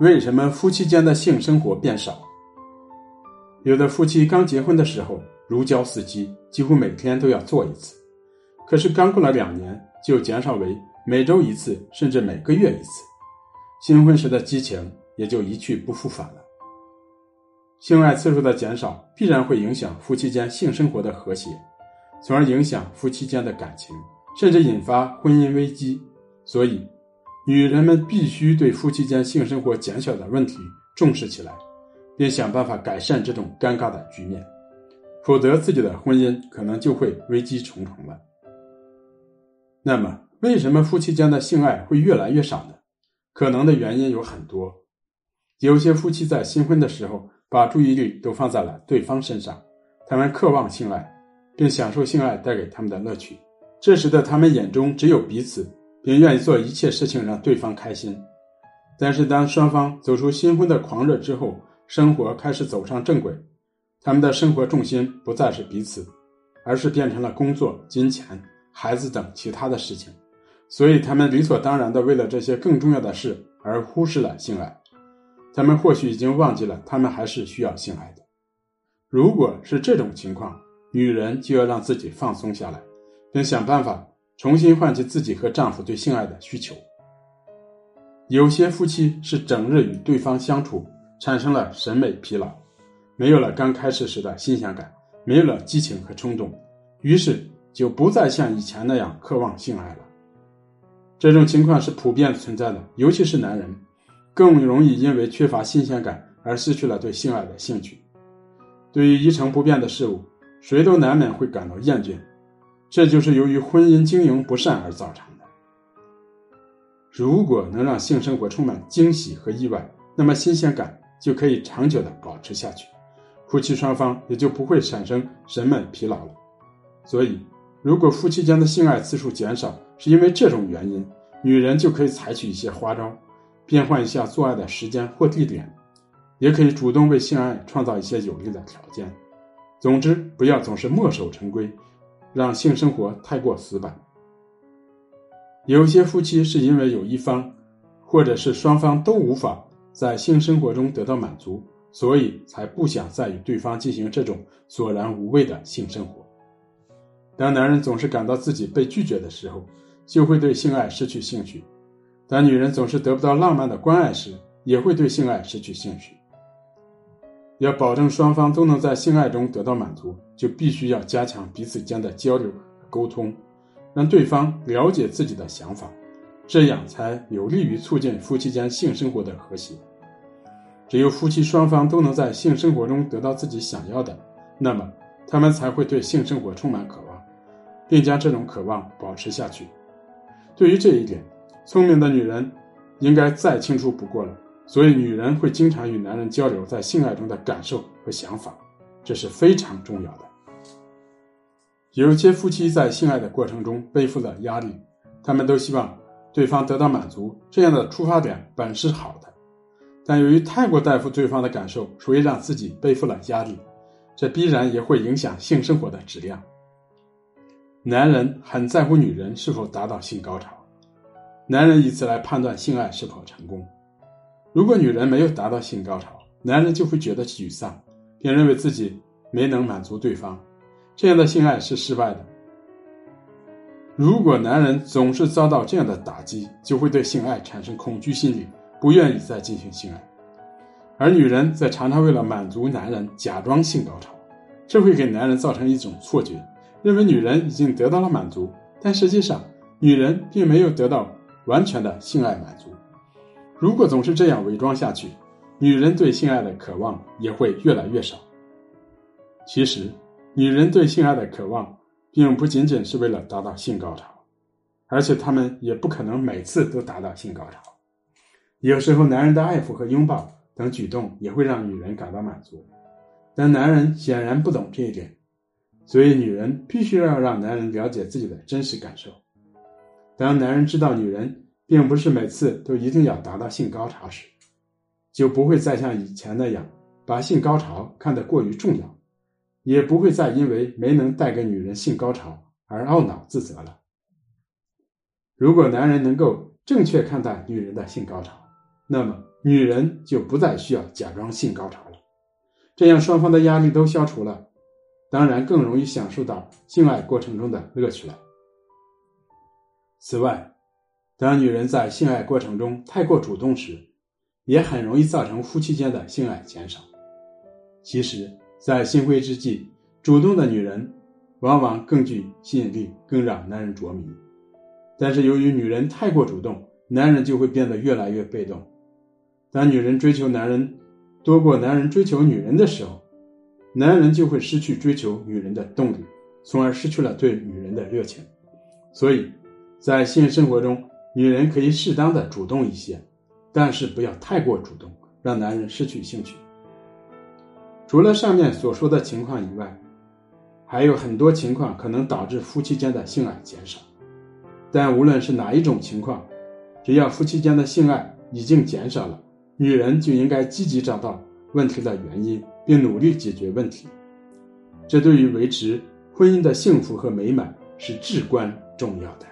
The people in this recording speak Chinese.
为什么夫妻间的性生活变少？有的夫妻刚结婚的时候如胶似漆，几乎每天都要做一次，可是刚过了两年，就减少为每周一次，甚至每个月一次，新婚时的激情也就一去不复返了。性爱次数的减少必然会影响夫妻间性生活的和谐，从而影响夫妻间的感情，甚至引发婚姻危机。所以，女人们必须对夫妻间性生活减少的问题重视起来，并想办法改善这种尴尬的局面，否则自己的婚姻可能就会危机重重了。那么，为什么夫妻间的性爱会越来越少呢？可能的原因有很多，有些夫妻在新婚的时候。把注意力都放在了对方身上，他们渴望性爱，并享受性爱带给他们的乐趣。这时的他们眼中只有彼此，并愿意做一切事情让对方开心。但是当双方走出新婚的狂热之后，生活开始走上正轨，他们的生活重心不再是彼此，而是变成了工作、金钱、孩子等其他的事情。所以他们理所当然的为了这些更重要的事而忽视了性爱。他们或许已经忘记了，他们还是需要性爱的。如果是这种情况，女人就要让自己放松下来，并想办法重新唤起自己和丈夫对性爱的需求。有些夫妻是整日与对方相处，产生了审美疲劳，没有了刚开始时的新鲜感，没有了激情和冲动，于是就不再像以前那样渴望性爱了。这种情况是普遍存在的，尤其是男人。更容易因为缺乏新鲜感而失去了对性爱的兴趣。对于一成不变的事物，谁都难免会感到厌倦，这就是由于婚姻经营不善而造成的。如果能让性生活充满惊喜和意外，那么新鲜感就可以长久的保持下去，夫妻双方也就不会产生审美疲劳了。所以，如果夫妻间的性爱次数减少是因为这种原因，女人就可以采取一些花招。变换一下做爱的时间或地点，也可以主动为性爱创造一些有利的条件。总之，不要总是墨守成规，让性生活太过死板。有些夫妻是因为有一方，或者是双方都无法在性生活中得到满足，所以才不想再与对方进行这种索然无味的性生活。当男人总是感到自己被拒绝的时候，就会对性爱失去兴趣。当女人总是得不到浪漫的关爱时，也会对性爱失去兴趣。要保证双方都能在性爱中得到满足，就必须要加强彼此间的交流和沟通，让对方了解自己的想法，这样才有利于促进夫妻间性生活的和谐。只有夫妻双方都能在性生活中得到自己想要的，那么他们才会对性生活充满渴望，并将这种渴望保持下去。对于这一点，聪明的女人应该再清楚不过了，所以女人会经常与男人交流在性爱中的感受和想法，这是非常重要的。有些夫妻在性爱的过程中背负了压力，他们都希望对方得到满足，这样的出发点本是好的，但由于太过在乎对方的感受，所以让自己背负了压力，这必然也会影响性生活的质量。男人很在乎女人是否达到性高潮。男人以此来判断性爱是否成功。如果女人没有达到性高潮，男人就会觉得沮丧，并认为自己没能满足对方，这样的性爱是失败的。如果男人总是遭到这样的打击，就会对性爱产生恐惧心理，不愿意再进行性爱。而女人则常常为了满足男人假装性高潮，这会给男人造成一种错觉，认为女人已经得到了满足，但实际上女人并没有得到。完全的性爱满足，如果总是这样伪装下去，女人对性爱的渴望也会越来越少。其实，女人对性爱的渴望并不仅仅是为了达到性高潮，而且她们也不可能每次都达到性高潮。有时候，男人的爱抚和拥抱等举动也会让女人感到满足，但男人显然不懂这一点，所以女人必须要让男人了解自己的真实感受。当男人知道女人并不是每次都一定要达到性高潮时，就不会再像以前那样把性高潮看得过于重要，也不会再因为没能带给女人性高潮而懊恼自责了。如果男人能够正确看待女人的性高潮，那么女人就不再需要假装性高潮了。这样双方的压力都消除了，当然更容易享受到性爱过程中的乐趣了。此外，当女人在性爱过程中太过主动时，也很容易造成夫妻间的性爱减少。其实，在新婚之际，主动的女人往往更具吸引力，更让男人着迷。但是，由于女人太过主动，男人就会变得越来越被动。当女人追求男人多过男人追求女人的时候，男人就会失去追求女人的动力，从而失去了对女人的热情。所以，在性生活中，女人可以适当的主动一些，但是不要太过主动，让男人失去兴趣。除了上面所说的情况以外，还有很多情况可能导致夫妻间的性爱减少。但无论是哪一种情况，只要夫妻间的性爱已经减少了，女人就应该积极找到问题的原因，并努力解决问题。这对于维持婚姻的幸福和美满是至关重要的。